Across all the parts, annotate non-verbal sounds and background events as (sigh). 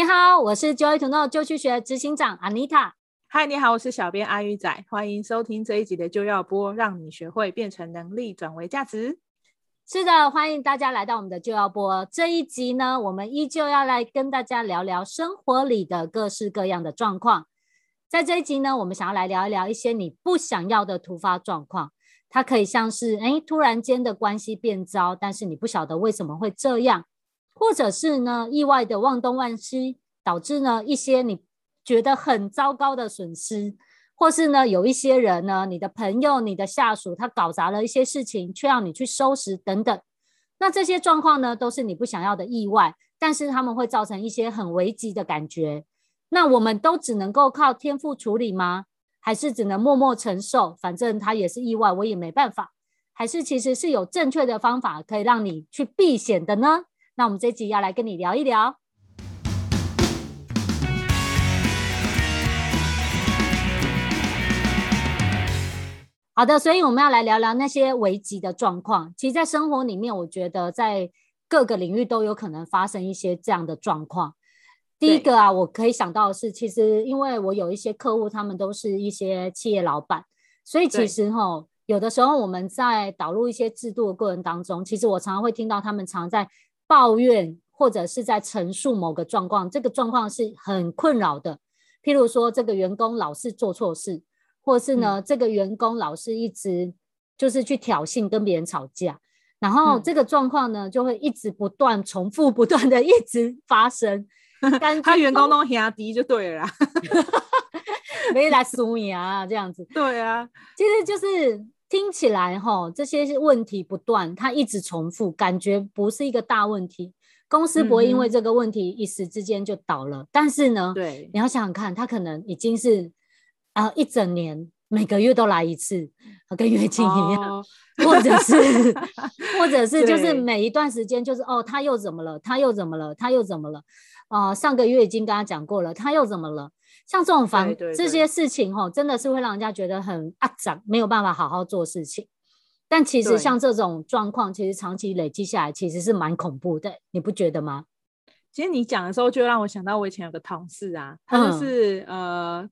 你好，我是 Joy to Know 就去学执行长 Anita。嗨，你好，我是小编阿鱼仔，欢迎收听这一集的就要播，让你学会变成能力转为价值。是的，欢迎大家来到我们的就要播这一集呢，我们依旧要来跟大家聊聊生活里的各式各样的状况。在这一集呢，我们想要来聊一聊一些你不想要的突发状况，它可以像是哎突然间的关系变糟，但是你不晓得为什么会这样。或者是呢，意外的忘东忘西，导致呢一些你觉得很糟糕的损失，或是呢有一些人呢，你的朋友、你的下属，他搞砸了一些事情，却要你去收拾等等。那这些状况呢，都是你不想要的意外，但是他们会造成一些很危急的感觉。那我们都只能够靠天赋处理吗？还是只能默默承受？反正他也是意外，我也没办法。还是其实是有正确的方法可以让你去避险的呢？那我们这一集要来跟你聊一聊。好的，所以我们要来聊聊那些危机的状况。其实，在生活里面，我觉得在各个领域都有可能发生一些这样的状况。第一个啊，我可以想到的是，其实因为我有一些客户，他们都是一些企业老板，所以其实哈，有的时候我们在导入一些制度的过程当中，其实我常常会听到他们常在。抱怨或者是在陈述某个状况，这个状况是很困扰的。譬如说，这个员工老是做错事，或是呢，嗯、这个员工老是一直就是去挑衅跟别人吵架，然后这个状况呢就会一直不断重复，不断的一直发生。(laughs) 但他员工都压低就对了啦，(laughs) 没来输赢啊，这样子。对啊，其实就是。听起来哈，这些问题不断，它一直重复，感觉不是一个大问题。公司不会因为这个问题一时之间就倒了。嗯、但是呢，对，你要想想看，他可能已经是啊、呃、一整年每个月都来一次，跟月经一样，哦、或者是 (laughs) 或者是就是每一段时间就是哦，他又怎么了？他又怎么了？他又怎么了？啊、呃，上个月已经跟他讲过了，他又怎么了？像这种房这些事情哈，真的是会让人家觉得很阿长，没有办法好好做事情。但其实像这种状况，其实长期累积下来，其实是蛮恐怖的，你不觉得吗？其实你讲的时候，就让我想到我以前有个同事啊，他就是、嗯、呃，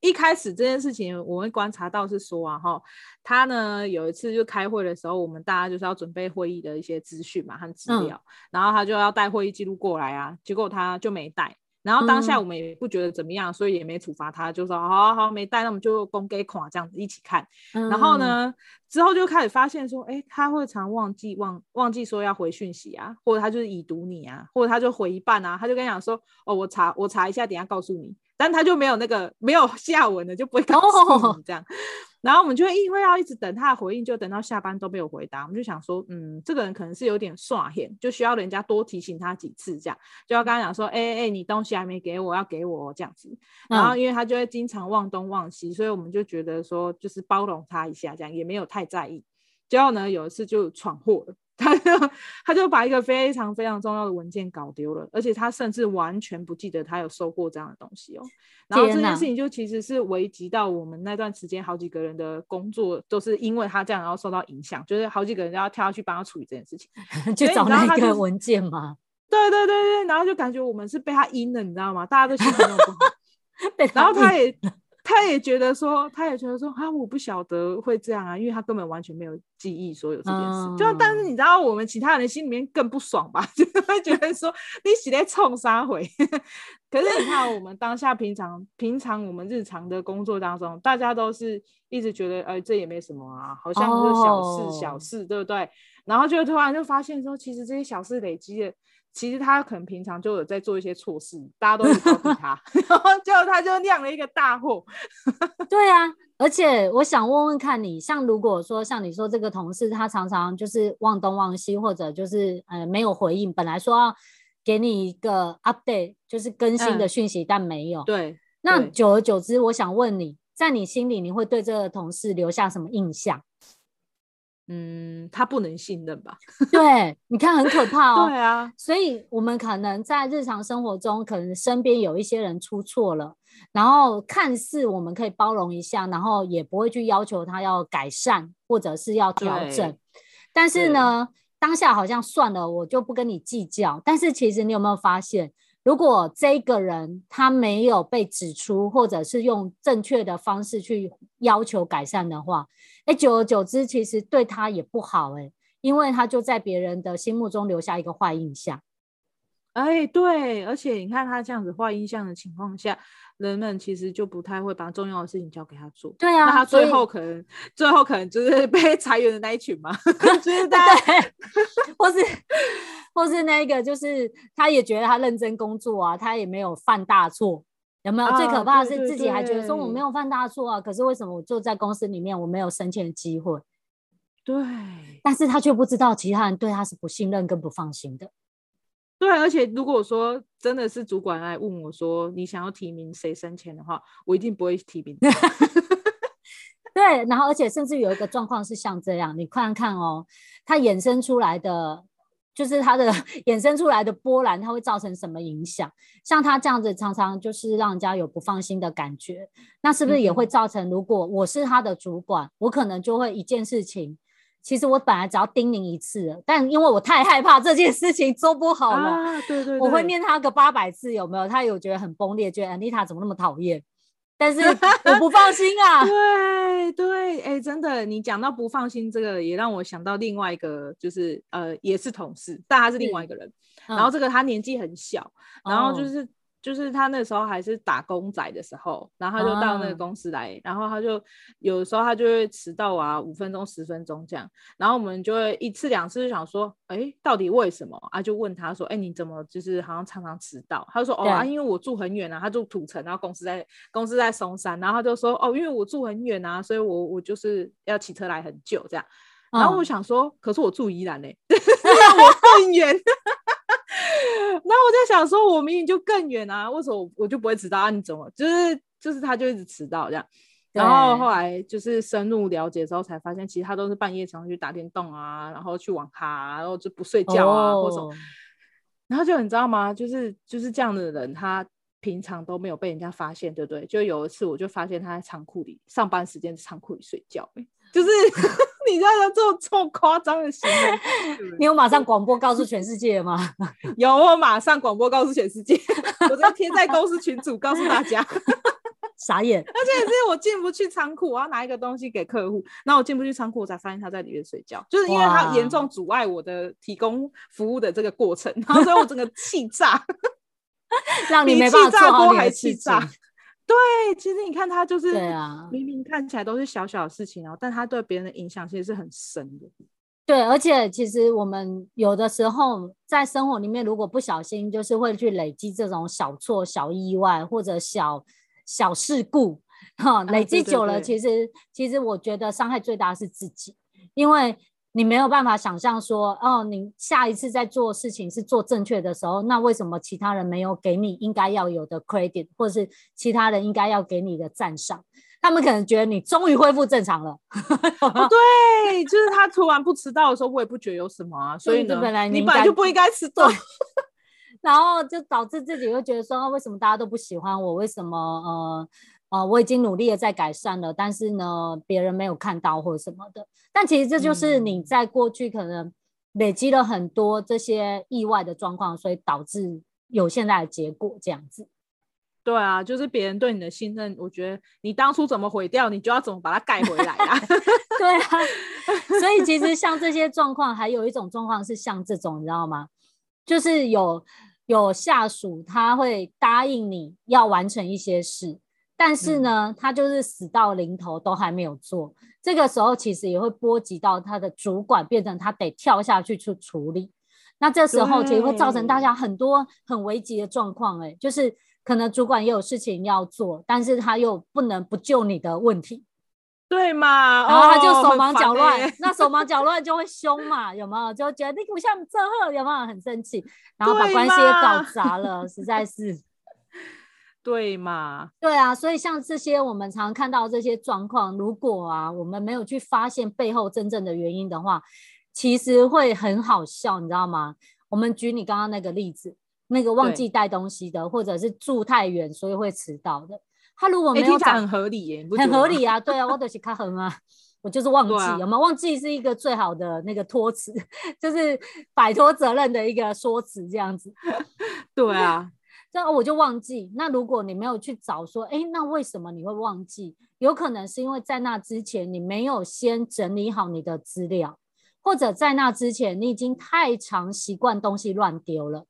一开始这件事情我会观察到是说啊哈，他呢有一次就开会的时候，我们大家就是要准备会议的一些资讯嘛和资料，嗯、然后他就要带会议记录过来啊，结果他就没带。然后当下我们也不觉得怎么样，嗯、所以也没处罚他，就说好好好没带，那我们就公给款这样子一起看。嗯、然后呢，之后就开始发现说，哎，他会常忘记忘忘记说要回讯息啊，或者他就是已读你啊，或者他就回一半啊，他就跟你讲说，哦，我查我查一下，等一下告诉你。但他就没有那个没有下文的，就不会告诉你这样。哦然后我们就会因为要一直等他的回应，就等到下班都没有回答，我们就想说，嗯，这个人可能是有点耍闲，就需要人家多提醒他几次，这样就要跟他讲说，哎哎，你东西还没给我，要给我这样子。然后因为他就会经常忘东忘西，所以我们就觉得说，就是包容他一下，这样也没有太在意。结果呢，有一次就闯祸了。他就他就把一个非常非常重要的文件搞丢了，而且他甚至完全不记得他有收过这样的东西哦。然后这件事情就其实是危及到我们那段时间好几个人的工作，都是因为他这样然后受到影响，就是好几个人都要跳下去帮他处理这件事情，(laughs) 去找那个文件吗？(laughs) 对对对对，然后就感觉我们是被他阴了，你知道吗？大家都心情不好，(laughs) 然后他也。他也觉得说，他也觉得说，啊，我不晓得会这样啊，因为他根本完全没有记忆所有这件事。嗯、就但是你知道，我们其他人心里面更不爽吧？(laughs) 就会觉得说，你是在冲啥回？(laughs) 可是你看，我们当下平常平常我们日常的工作当中，大家都是一直觉得，哎、欸，这也没什么啊，好像是小事、哦、小事，对不对？然后就突然就发现说，其实这些小事累积的。其实他可能平常就有在做一些错事，大家都会告诉他，然后就他就酿了一个大祸。(laughs) 对啊，而且我想问问看你，像如果说像你说这个同事，他常常就是忘东忘西，或者就是呃没有回应，本来说要给你一个 update，就是更新的讯息，嗯、但没有。对，那久而久之，我想问你，在你心里，你会对这个同事留下什么印象？嗯，他不能信任吧？(laughs) 对，你看很可怕哦。对啊，所以我们可能在日常生活中，可能身边有一些人出错了，然后看似我们可以包容一下，然后也不会去要求他要改善或者是要调整。但是呢，对当下好像算了，我就不跟你计较。但是其实你有没有发现，如果这个人他没有被指出，或者是用正确的方式去要求改善的话，哎，久而久之，其实对他也不好哎，因为他就在别人的心目中留下一个坏印象。哎，对，而且你看他这样子画印象的情况下，人们其实就不太会把重要的事情交给他做。对啊，那他最后可能最后可能就是被裁员的那一群嘛，(laughs) 就是大家对，或是或是那个，就是他也觉得他认真工作啊，他也没有犯大错，有没有？啊、最可怕的是自己还觉得说我没有犯大错啊，可是为什么我就在公司里面我没有升迁的机会？对，但是他却不知道其他人对他是不信任跟不放心的。对，而且如果说真的是主管来问我说，你想要提名谁升迁的话，我一定不会提名。(laughs) 对，然后而且甚至有一个状况是像这样，你看看哦，它衍生出来的就是它的 (laughs) 衍生出来的波澜，它会造成什么影响？像他这样子，常常就是让人家有不放心的感觉，那是不是也会造成？如果我是他的主管，嗯、我可能就会一件事情。其实我本来只要叮咛一次，但因为我太害怕这件事情做不好了，啊、对，对对，我会念他个八百次，有没有？他有觉得很崩裂，觉得 Anita 怎么那么讨厌？但是我不放心啊。(laughs) 对对，哎、欸，真的，你讲到不放心这个，也让我想到另外一个，就是呃，也是同事，但他是另外一个人。嗯、然后这个他年纪很小，嗯、然后就是。就是他那时候还是打工仔的时候，然后他就到那个公司来，啊、然后他就有的时候他就会迟到啊，五分钟、十分钟这样，然后我们就会一次两次就想说，哎，到底为什么啊？就问他说，哎，你怎么就是好像常常迟到？他就说，哦啊，因为我住很远啊，他住土城，然后公司在公司在松山，然后他就说，哦，因为我住很远啊，所以我我就是要骑车来很久这样，然后我想说，嗯、可是我住宜兰呢，(laughs) (laughs) 我更远。然后我在想说，我明明就更远啊，为什么我，就不会迟到啊？你怎么就是就是他就一直迟到这样？然后后来就是深入了解之后，才发现其实他都是半夜常常去打电动啊，然后去网咖啊，然后就不睡觉啊，或什么。然后就你知道吗？就是就是这样的人，他平常都没有被人家发现，对不对？就有一次我就发现他在仓库里上班时间在仓库里睡觉，就是。(laughs) 你知道他做这么夸张的行为，你有马上广播告诉全世界吗？(laughs) 有，我马上广播告诉全世界，(laughs) 我在贴在公司群组告诉大家。(laughs) 傻眼，而且是我进不去仓库，我要拿一个东西给客户，然后我进不去仓库，我才发现他在里面睡觉，就是因为他严重阻碍我的提供服务的这个过程，然后所以我整个气炸，让你没办法做好你的气炸。对，其实你看他就是，对啊，明明看起来都是小小的事情，然后但他对别人的影响其实是很深的。对，而且其实我们有的时候在生活里面，如果不小心，就是会去累积这种小错、小意外或者小小事故，哈，累积久了，其实、啊、对对对，其实我觉得伤害最大是自己，因为。你没有办法想象说，哦，你下一次在做事情是做正确的时候，那为什么其他人没有给你应该要有的 credit，或者是其他人应该要给你的赞赏？他们可能觉得你终于恢复正常了。(laughs) 哦，对，就是他突然不迟到的时候，我也不觉得有什么啊。所以呢，本来你，你本来就不应该迟到，(laughs) 然后就导致自己会觉得说，哦，为什么大家都不喜欢我？为什么呃？啊、呃，我已经努力的在改善了，但是呢，别人没有看到或者什么的。但其实这就是你在过去可能累积了很多这些意外的状况，所以导致有现在的结果这样子。对啊，就是别人对你的信任，我觉得你当初怎么毁掉，你就要怎么把它盖回来啊。(laughs) 对啊，所以其实像这些状况，还有一种状况是像这种，你知道吗？就是有有下属他会答应你要完成一些事。但是呢，他就是死到临头都还没有做，嗯、这个时候其实也会波及到他的主管，变成他得跳下去去处理。那这时候其实会造成大家很多很危急的状况，哎，就是可能主管也有事情要做，但是他又不能不救你的问题，对嘛？然后他就手忙脚乱，哦、那手忙脚乱就会凶嘛，有没有？就觉得你不像这贺，有没有很生气？然后把关系也搞砸了，实在是。对嘛？对啊，所以像这些我们常看到这些状况，如果啊我们没有去发现背后真正的原因的话，其实会很好笑，你知道吗？我们举你刚刚那个例子，那个忘记带东西的，或者是住太远所以会迟到的，他如果没有讲、欸、很合理耶，很合理啊，(laughs) 对啊，我就是卡很啊，我就是忘记，啊、有没有？忘记是一个最好的那个托词，(laughs) 就是摆脱责任的一个说辞，这样子。(laughs) 对啊。这样我就忘记。那如果你没有去找说，哎，那为什么你会忘记？有可能是因为在那之前你没有先整理好你的资料，或者在那之前你已经太常习惯东西乱丢了，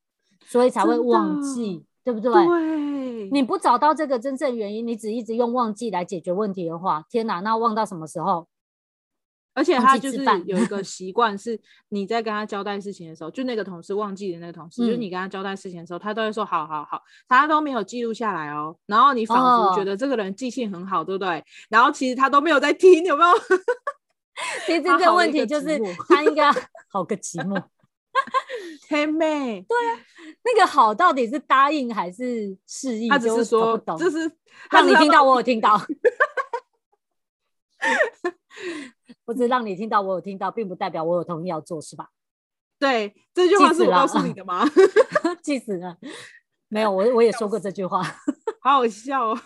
所以才会忘记，对不对？对。你不找到这个真正原因，你只一直用忘记来解决问题的话，天哪，那忘到什么时候？而且他就是有一个习惯，是你在跟他交代事情的时候，就那个同事忘记的那个同事，嗯、就是你跟他交代事情的时候，他都会说好好好，他都没有记录下来哦。然后你仿佛觉得这个人记性很好，哦、对不对？然后其实他都没有在听，有没有？(laughs) 其实这个问题就是他应该好个寂寞。(laughs) 黑妹，对啊，那个好到底是答应还是示意？他只是说，就是让你听到，我有听到。(laughs) 不是让你听到，我有听到，并不代表我有同意要做，是吧？对，这句话是我告诉你的吗？(laughs) 气死了！没有，我我也说过这句话，(laughs) 好好笑哦。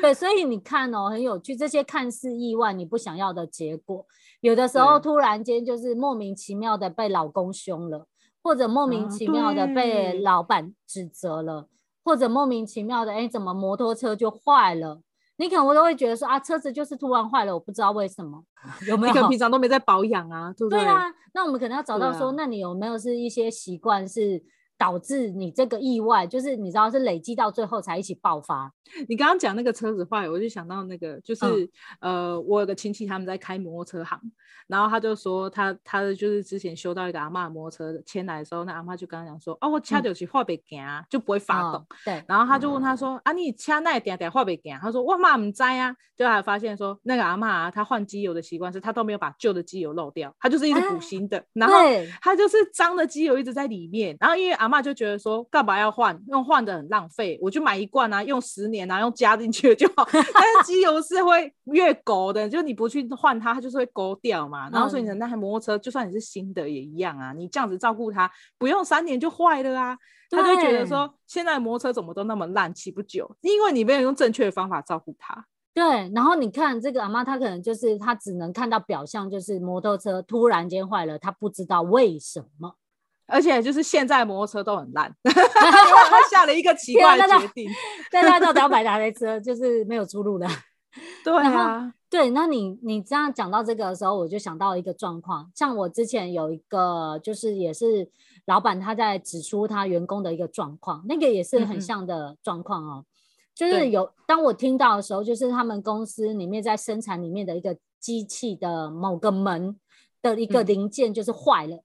对，所以你看哦，很有趣，这些看似意外、你不想要的结果，有的时候突然间就是莫名其妙的被老公凶了，或者莫名其妙的被老板指责了，啊、或者莫名其妙的，哎，怎么摩托车就坏了？你可能我都会觉得说啊，车子就是突然坏了，我不知道为什么，(laughs) 有没有？你可能平常都没在保养啊，对不对？对啊，那我们可能要找到说，啊、那你有没有是一些习惯是？导致你这个意外，就是你知道是累积到最后才一起爆发。你刚刚讲那个车子坏，我就想到那个，就是、嗯、呃，我有个亲戚他们在开摩托车行，然后他就说他他的就是之前修到一个阿嬷的摩托车牵来的时候，那阿嬷就跟他讲说，哦，我掐掉去坏不行，就不会发动。哦、对，然后他就问他说，嗯、啊，你掐那点点坏不行？他说我妈唔知啊，就还发现说那个阿嬷啊，他换机油的习惯是他都没有把旧的机油漏掉，他就是一直补新的，啊、然后他就是脏的机油一直在里面，然后因为阿嬷就觉得说干嘛要换，用换的很浪费，我就买一罐啊，用十年啊，用加进去就好。(laughs) 但是机油是会越勾的，就你不去换它，它就是会勾掉嘛。然后所以你的那台摩托车，就算你是新的也一样啊，你这样子照顾它，不用三年就坏了啊。他就觉得说，现在摩托车怎么都那么烂，骑不久，因为你没有用正确的方法照顾它。对，然后你看这个阿妈，她可能就是她只能看到表象，就是摩托车突然间坏了，她不知道为什么。而且就是现在摩托车都很烂，(laughs) 他下了一个奇怪的决定。大家到底要买哪台车，就是没有出路的。对啊，(laughs) 对，那你你这样讲到这个的时候，我就想到一个状况，像我之前有一个，就是也是老板他在指出他员工的一个状况，那个也是很像的状况哦。嗯、就是有当我听到的时候，就是他们公司里面在生产里面的一个机器的某个门的一个零件就是坏了。嗯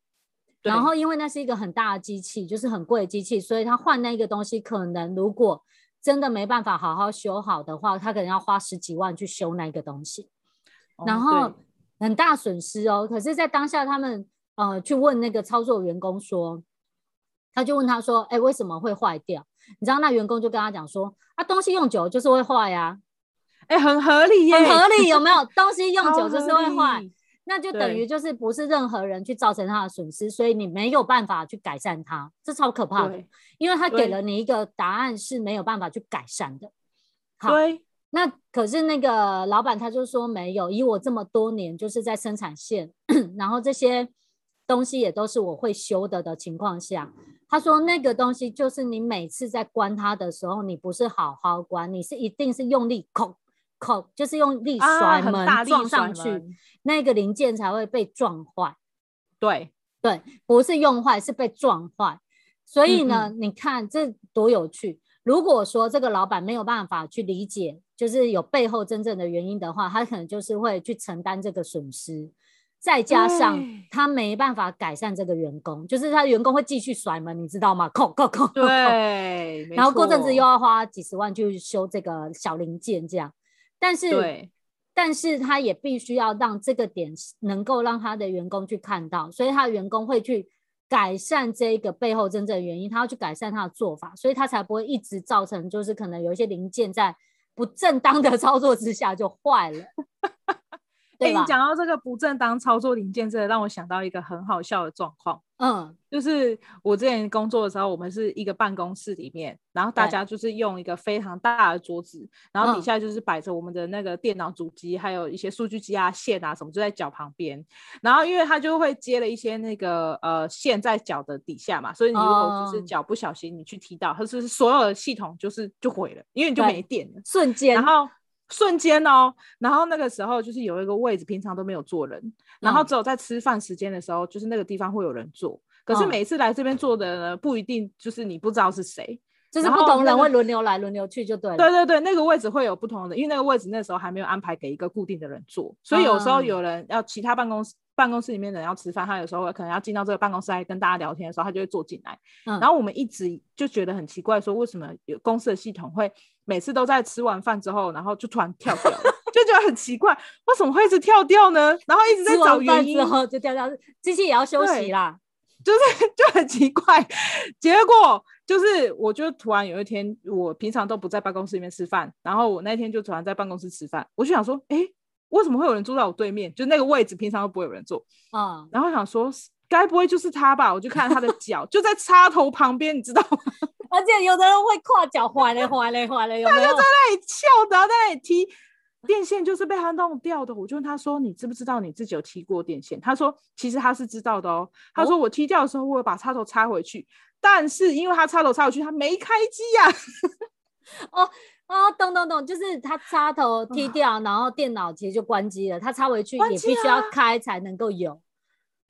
然后，因为那是一个很大的机器，就是很贵的机器，所以他换那个东西，可能如果真的没办法好好修好的话，他可能要花十几万去修那个东西，然后很大损失哦。可是，在当下，他们呃去问那个操作员工说，他就问他说：“哎，为什么会坏掉？”你知道，那员工就跟他讲说：“啊，东西用久就是会坏呀。”哎，很合理耶，很合理，有没有？(laughs) 东西用久就是会坏。那就等于就是不是任何人去造成他的损失，所以你没有办法去改善它，这超可怕的，因为他给了你一个答案是没有办法去改善的。好，对，那可是那个老板他就说没有，以我这么多年就是在生产线，(coughs) 然后这些东西也都是我会修的的情况下，他说那个东西就是你每次在关它的时候，你不是好好关，你是一定是用力控。口就是用力甩门撞上去，啊、那个零件才会被撞坏。对对，不是用坏，是被撞坏。所以呢，你看这多有趣。如果说这个老板没有办法去理解，就是有背后真正的原因的话，他可能就是会去承担这个损失。再加上他没办法改善这个员工，就是他员工会继续甩门，你知道吗？扣扣扣，对，然后过阵子又要花几十万去修这个小零件，这样。但是，对但是他也必须要让这个点能够让他的员工去看到，所以他的员工会去改善这一个背后真正的原因，他要去改善他的做法，所以他才不会一直造成就是可能有一些零件在不正当的 (laughs) 操作之下就坏了。哎、欸，你讲到这个不正当操作零件，这让我想到一个很好笑的状况。嗯，就是我之前工作的时候，我们是一个办公室里面，然后大家就是用一个非常大的桌子，然后底下就是摆着我们的那个电脑主机，还有一些数据机啊、线啊什么，就在脚旁边。然后因为它就会接了一些那个呃线在脚的底下嘛，所以你如果就是脚不小心你去踢到，它是所有的系统就是就毁了，因为你就没电了，瞬间。然后。瞬间哦，然后那个时候就是有一个位置，平常都没有坐人，然后只有在吃饭时间的时候，就是那个地方会有人坐。可是每次来这边坐的呢，不一定就是你不知道是谁，就是不同人会轮流来轮流去就对了。对对对，那个位置会有不同的，因为那个位置那时候还没有安排给一个固定的人坐，所以有时候有人要其他办公室。办公室里面的人要吃饭，他有时候可能要进到这个办公室来跟大家聊天的时候，他就会坐进来。嗯，然后我们一直就觉得很奇怪，说为什么有公司的系统会每次都在吃完饭之后，然后就突然跳掉，就觉得很奇怪，为什么会一直跳掉呢？然后一直在找原因，之后就掉掉，机器也要休息啦，就是 (laughs) 就很奇怪。结果就是，我就突然有一天，我平常都不在办公室里面吃饭，然后我那天就突然在办公室吃饭，我就想说，哎、欸。为什么会有人坐在我对面？就那个位置，平常都不会有人坐。嗯，然后想说，该不会就是他吧？我就看他的脚就在插头旁边，你知道吗？而且有的人会跨脚，滑嘞滑嘞滑嘞，有没有？他就在那里翘，然后在那里踢电线，就是被他弄掉的。我就问他说：“你知不知道你自己有踢过电线？”他说：“其实他是知道的哦。”他说：“我踢掉的时候，我有把插头插回去，但是因为他插头插回去，他没开机呀、啊。”哦。哦，懂懂懂，就是他插头踢掉，然后电脑其实就关机了。他插回去也必须要开才能够有。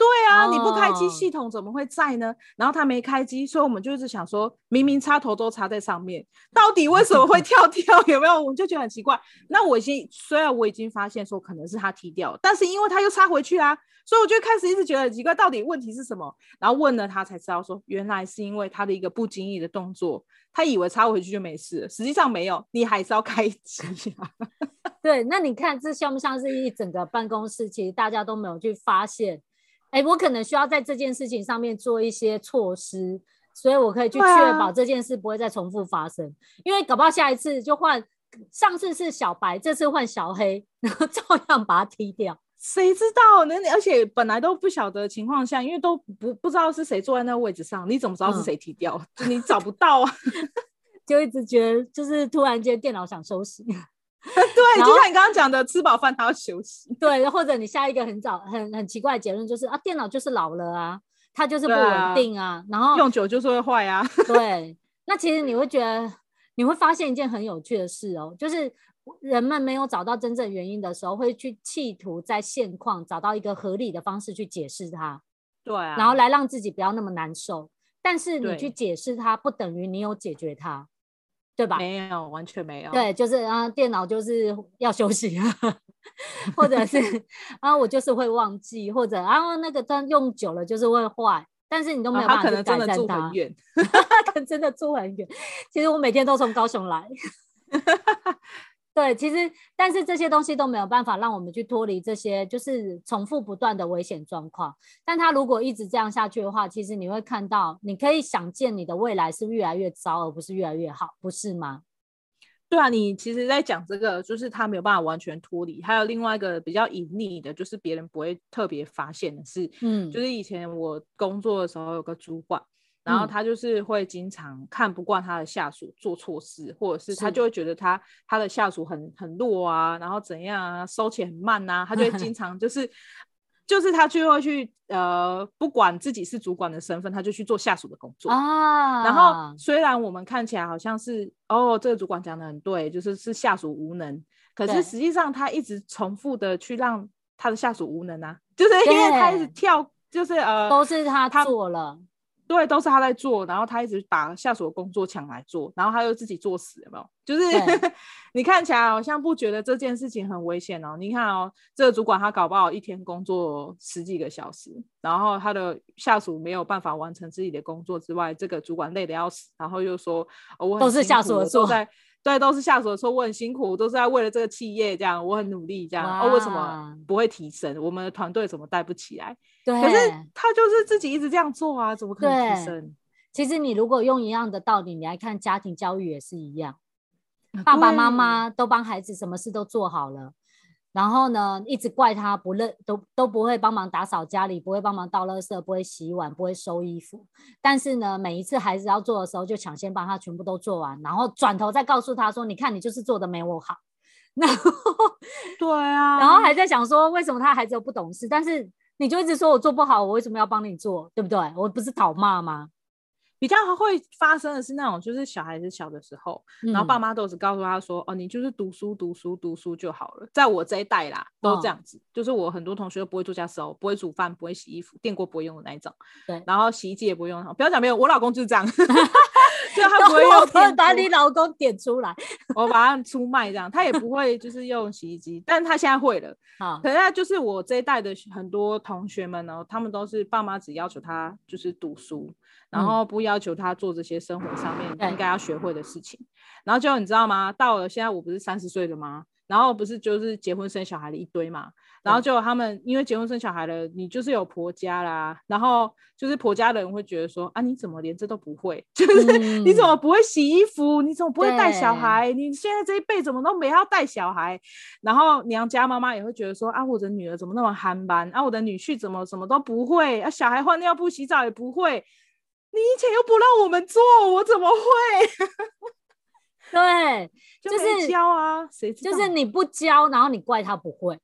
对啊，你不开机，系统怎么会在呢？然后他没开机，所以我们就一直想说，明明插头都插在上面，到底为什么会 (laughs) 跳跳？有没有？我们就觉得很奇怪。那我已经虽然我已经发现说可能是他踢掉，但是因为他又插回去啊，所以我就开始一直觉得很奇怪，到底问题是什么？然后问了他才知道说，原来是因为他的一个不经意的动作。他以为插回去就没事了，实际上没有，你还是要开机啊。(laughs) 对，那你看这像不像是一整个办公室，其实大家都没有去发现？哎，我可能需要在这件事情上面做一些措施，所以我可以去确保这件事不会再重复发生。啊、因为搞不好下一次就换，上次是小白，这次换小黑，(laughs) 然后照样把它踢掉。谁知道呢？而且本来都不晓得情况下，因为都不不知道是谁坐在那个位置上，你怎么知道是谁踢掉？嗯、就你找不到啊，(laughs) 就一直觉得就是突然间电脑想休息。(laughs) 对，就像你刚刚讲的，吃饱饭他要休息。对，或者你下一个很早很很奇怪的结论就是啊，电脑就是老了啊，它就是不稳定啊，啊然后用久就是会坏啊。对，那其实你会觉得你会发现一件很有趣的事哦，就是。人们没有找到真正原因的时候，会去企图在现况找到一个合理的方式去解释它，对啊，然后来让自己不要那么难受。但是你去解释它，不等于你有解决它，对吧？没有，完全没有。对，就是啊，电脑就是要休息啊，或者是啊，我就是会忘记，或者啊，那个灯用久了就是会坏，但是你都没有办法去改善它。他可能真的住很远，(laughs) 可能真的住很远。其实我每天都从高雄来。(laughs) 对，其实，但是这些东西都没有办法让我们去脱离这些就是重复不断的危险状况。但他如果一直这样下去的话，其实你会看到，你可以想见你的未来是越来越糟，而不是越来越好，不是吗？对啊，你其实在讲这个，就是他没有办法完全脱离。还有另外一个比较隐匿的，就是别人不会特别发现的是，嗯，就是以前我工作的时候有个主管。然后他就是会经常看不惯他的下属做错事，或者是他就会觉得他他的下属很很弱啊，然后怎样啊，收钱很慢啊，他就会 (laughs) 经常就是就是他就会去呃，不管自己是主管的身份，他就去做下属的工作。啊。然后虽然我们看起来好像是哦，这个主管讲的很对，就是是下属无能，可是实际上他一直重复的去让他的下属无能啊，就是因为他一直跳，就是呃，都是他做了。对，都是他在做，然后他一直把下属的工作抢来做，然后他又自己作死，有没有？就是 (laughs) 你看起来好像不觉得这件事情很危险哦。你看哦，这个主管他搞不好一天工作十几个小时，然后他的下属没有办法完成自己的工作之外，这个主管累得要死，然后又说、哦、我都是下属的错，在对，都是下属的错，我很辛苦，都是在为了这个企业这样，我很努力这样，哦，为什么不会提升？我们的团队怎么带不起来？对，可是他就是自己一直这样做啊，怎么可能提升？其实你如果用一样的道理，你来看家庭教育也是一样，爸爸妈妈都帮孩子什么事都做好了，然后呢，一直怪他不认都都不会帮忙打扫家里，不会帮忙倒垃圾，不会洗碗，不会收衣服。但是呢，每一次孩子要做的时候，就抢先帮他全部都做完，然后转头再告诉他说：“你看，你就是做的没我好。(laughs) ”然后对啊，然后还在想说为什么他孩子又不懂事，但是你就一直说我做不好，我为什么要帮你做，对不对？我不是讨骂吗？比较会发生的是那种，就是小孩子小的时候，嗯、然后爸妈都只告诉他说：“哦，你就是读书、读书、读书就好了。”在我这一代啦，都这样子，哦、就是我很多同学都不会做家事哦，不会煮饭，不会洗衣服，电锅不会用的那一种。对，然后洗衣机也不会用。不要讲没有，我老公就是这样，(laughs) 就他不会用。(laughs) 我把你老公点出来，我把他出卖这样，他也不会就是用洗衣机，但他现在会了。(laughs) 好，可是他就是我这一代的很多同学们呢，他们都是爸妈只要求他就是读书。然后不要求他做这些生活上面应该要学会的事情，嗯、然后就你知道吗？到了现在我不是三十岁了吗？然后不是就是结婚生小孩的一堆嘛？然后就他们因为结婚生小孩了，你就是有婆家啦，然后就是婆家的人会觉得说啊，你怎么连这都不会？(laughs) 就是你怎么不会洗衣服？你怎么不会带小孩？你现在这一辈怎么都没要带小孩？然后娘家妈妈也会觉得说啊，我的女儿怎么那么憨班？啊，我的女婿怎么什么都不会？啊，小孩换尿布洗澡也不会。你以前又不让我们做，我怎么会？(laughs) 对，(laughs) 就是教啊，谁就是你不教，然后你怪他不会，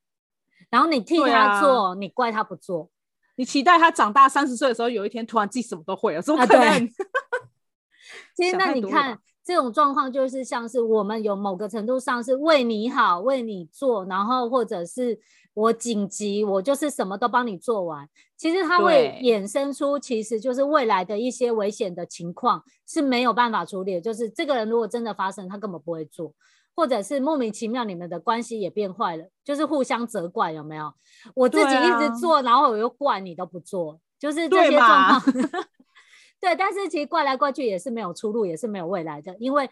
然后你替他做，啊、你怪他不做，你期待他长大三十岁的时候，有一天突然自己什么都会了，怎么可能？啊、(laughs) 其实，那你看这种状况，就是像是我们有某个程度上是为你好，为你做，然后或者是。我紧急，我就是什么都帮你做完。其实它会衍生出，其实就是未来的一些危险的情况是没有办法处理的。就是这个人如果真的发生，他根本不会做，或者是莫名其妙你们的关系也变坏了，就是互相责怪，有没有？我自己一直做，啊、然后我又怪你都不做，就是这些状况。对，(laughs) 对，但是其实怪来怪去也是没有出路，也是没有未来的，因为。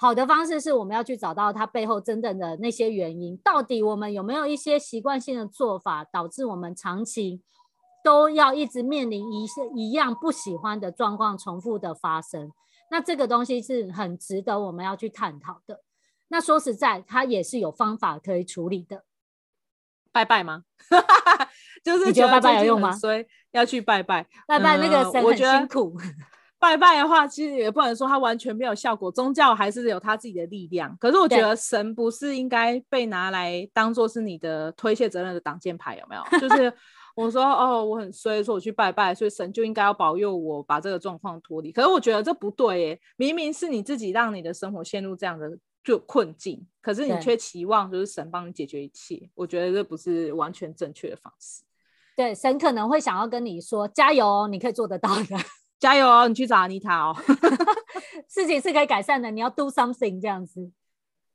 好的方式是我们要去找到它背后真正的那些原因，到底我们有没有一些习惯性的做法，导致我们长期都要一直面临一些一样不喜欢的状况重复的发生？那这个东西是很值得我们要去探讨的。那说实在，它也是有方法可以处理的。拜拜吗？(laughs) 就是你觉得拜拜有用吗？所以要去拜拜，拜拜那个神很辛苦。拜拜的话，其实也不能说它完全没有效果，宗教还是有它自己的力量。可是我觉得神不是应该被拿来当做是你的推卸责任的挡箭牌，有没有？就 (laughs) 是我说哦，我很衰，说我去拜拜，所以神就应该要保佑我把这个状况脱离。可是我觉得这不对耶，明明是你自己让你的生活陷入这样的就困境，可是你却期望就是神帮你解决一切。我觉得这不是完全正确的方式。对，神可能会想要跟你说加油，你可以做得到的。加油哦！你去找安妮塔哦，(laughs) 事情是可以改善的。你要 do something 这样子。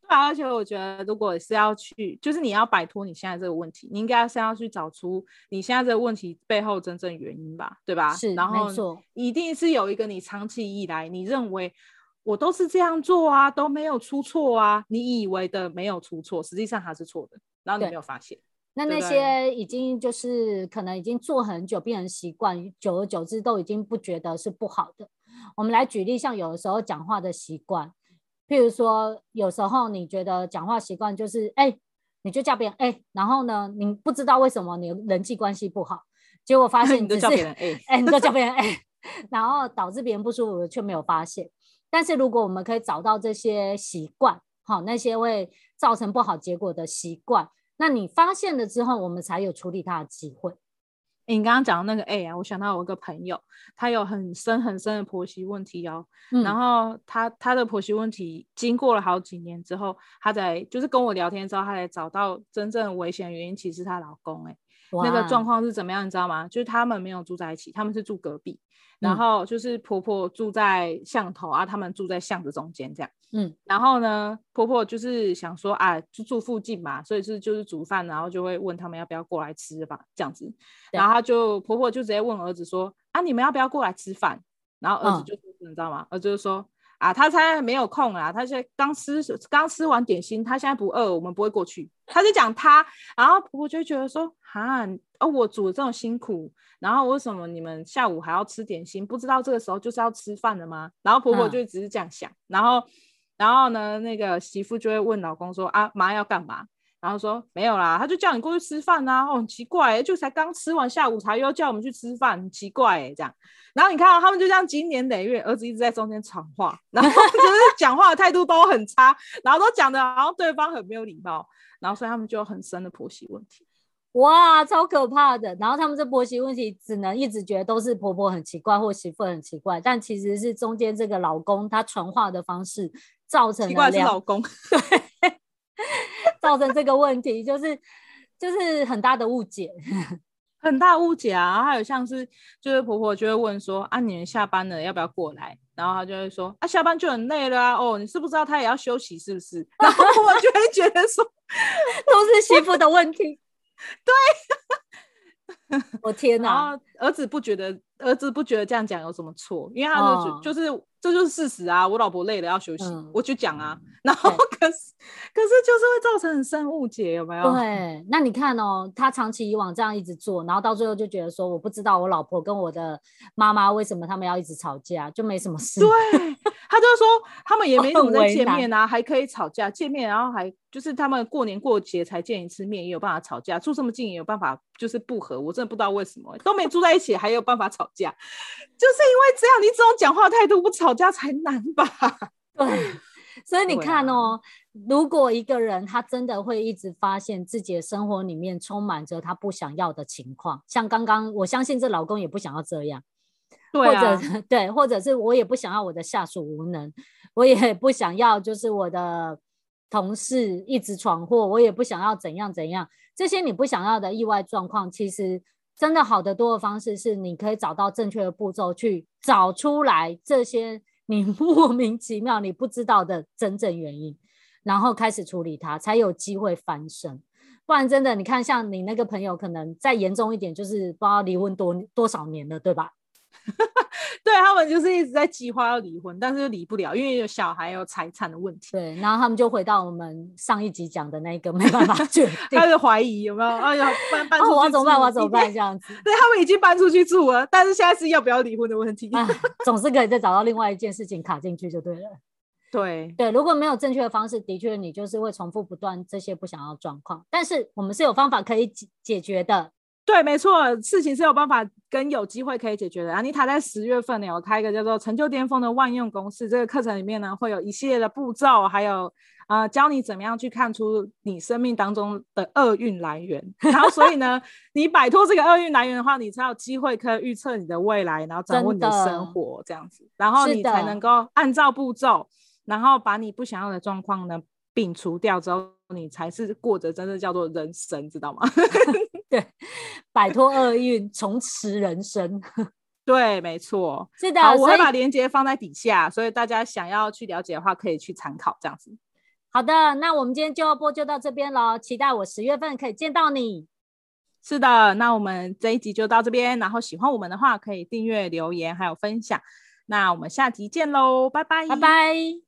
对啊，而且我觉得，如果是要去，就是你要摆脱你现在这个问题，你应该是要去找出你现在这个问题背后真正原因吧，对吧？是，然后一定是有一个你长期以来你认为我都是这样做啊，都没有出错啊，你以为的没有出错，实际上还是错的，然后你没有发现。那那些已经就是可能已经做很久，变成习惯，久而久之都已经不觉得是不好的。我们来举例，像有的时候讲话的习惯，譬如说有时候你觉得讲话习惯就是哎、欸，你就叫别人哎、欸，然后呢，你不知道为什么你人际关系不好，结果发 (laughs) 现你只是哎、欸，你都叫别人哎、欸，(laughs) 然后导致别人不舒服却没有发现。但是如果我们可以找到这些习惯，好，那些会造成不好结果的习惯。那你发现了之后，我们才有处理它的机会。欸、你刚刚讲的那个 A 啊，我想到我一个朋友，他有很深很深的婆媳问题哦。嗯、然后他他的婆媳问题经过了好几年之后，他才就是跟我聊天之后，他才找到真正危险的原因，其实是她老公哎、欸。哇那个状况是怎么样？你知道吗？就是他们没有住在一起，他们是住隔壁。然后就是婆婆住在巷头啊，他们住在巷子中间这样。嗯，然后呢，婆婆就是想说啊，就住附近嘛，所以是就是煮饭，然后就会问他们要不要过来吃吧，这样子。然后就婆婆就直接问儿子说啊，你们要不要过来吃饭？然后儿子就说，嗯、你知道吗？儿子就说。啊，他才没有空啊！他现在刚吃刚吃完点心，他现在不饿，我们不会过去。他就讲他，然后婆婆就觉得说，哈，哦，我煮的这么辛苦，然后为什么你们下午还要吃点心？不知道这个时候就是要吃饭了吗？然后婆婆就只是这样想，嗯、然后，然后呢，那个媳妇就会问老公说，啊，妈要干嘛？然后说没有啦，他就叫你过去吃饭啊，哦，很奇怪，就才刚吃完下午茶，又要叫我们去吃饭，很奇怪哎，这样。然后你看到他们就这样经年累月，儿子一直在中间传话，然后 (laughs) 就是讲话的态度都很差，然后都讲的好像对方很没有礼貌，然后所以他们就有很深的婆媳问题。哇，超可怕的！然后他们这婆媳问题只能一直觉得都是婆婆很奇怪或媳妇很奇怪，但其实是中间这个老公他传话的方式造成奇怪是老公对。(laughs) (laughs) 造成这个问题，就是就是很大的误解，(laughs) 很大误解啊！还有像是就是婆婆就会问说啊，你们下班了要不要过来？然后她就会说啊，下班就很累了啊，哦，你是不知道她也要休息是不是？(laughs) 然后我就会觉得说，(laughs) 都是媳妇的问题，对，我天哪！然后儿子不觉得，儿子不觉得这样讲有什么错，因为他就、哦、就是。这就是事实啊！我老婆累了要休息，嗯、我就讲啊。(laughs) 然后可是可是就是会造成很深误解，有没有？对，那你看哦，他长期以往这样一直做，然后到最后就觉得说，我不知道我老婆跟我的妈妈为什么他们要一直吵架，就没什么事。对，他就说他们也没怎么在见面啊，还可以吵架，见面然后还就是他们过年过节才见一次面，也有办法吵架，住这么近也有办法就是不和。我真的不知道为什么都没住在一起还有办法吵架，(laughs) 就是因为这样，你这种讲话态度不吵。吵架才难吧？(laughs) 对，所以你看哦，啊、如果一个人他真的会一直发现自己的生活里面充满着他不想要的情况，像刚刚我相信这老公也不想要这样，对、啊、或者对，或者是我也不想要我的下属无能，我也不想要就是我的同事一直闯祸，我也不想要怎样怎样，这些你不想要的意外状况，其实。真的好得多的方式是，你可以找到正确的步骤去找出来这些 (laughs) 你莫名其妙你不知道的真正原因，然后开始处理它，才有机会翻身。不然真的，你看像你那个朋友，可能再严重一点，就是不知道离婚多多少年了，对吧？(laughs) 对，他们就是一直在计划要离婚，但是又离不了，因为有小孩有财产的问题。对，然后他们就回到我们上一集讲的那个，没办法决 (laughs) 定，他就怀疑有没有，哎呀，搬搬出去住，哦，我要怎么办？我要怎么办？这样子。对，他们已经搬出去住了，但是现在是要不要离婚的问题。啊，总是可以再找到另外一件事情卡进去就对了。(laughs) 对对，如果没有正确的方式，的确你就是会重复不断这些不想要状况，但是我们是有方法可以解解决的。对，没错，事情是有办法跟有机会可以解决的。安妮塔在十月份呢有开一个叫做“成就巅峰”的万用公式，这个课程里面呢会有一系列的步骤，还有呃教你怎么样去看出你生命当中的厄运来源。(laughs) 然后所以呢，你摆脱这个厄运来源的话，你才有机会可以预测你的未来，然后掌握你的生活这样子，然后你才能够按照步骤，然后把你不想要的状况呢摒除掉之后，你才是过着真正叫做人生，知道吗？(laughs) 对，摆脱厄运，重拾人生。(laughs) 对，没错。是的，好，我会把链接放在底下，所以大家想要去了解的话，可以去参考这样子。好的，那我们今天就播就到这边喽，期待我十月份可以见到你。是的，那我们这一集就到这边，然后喜欢我们的话，可以订阅、留言还有分享。那我们下集见喽，拜拜，拜拜。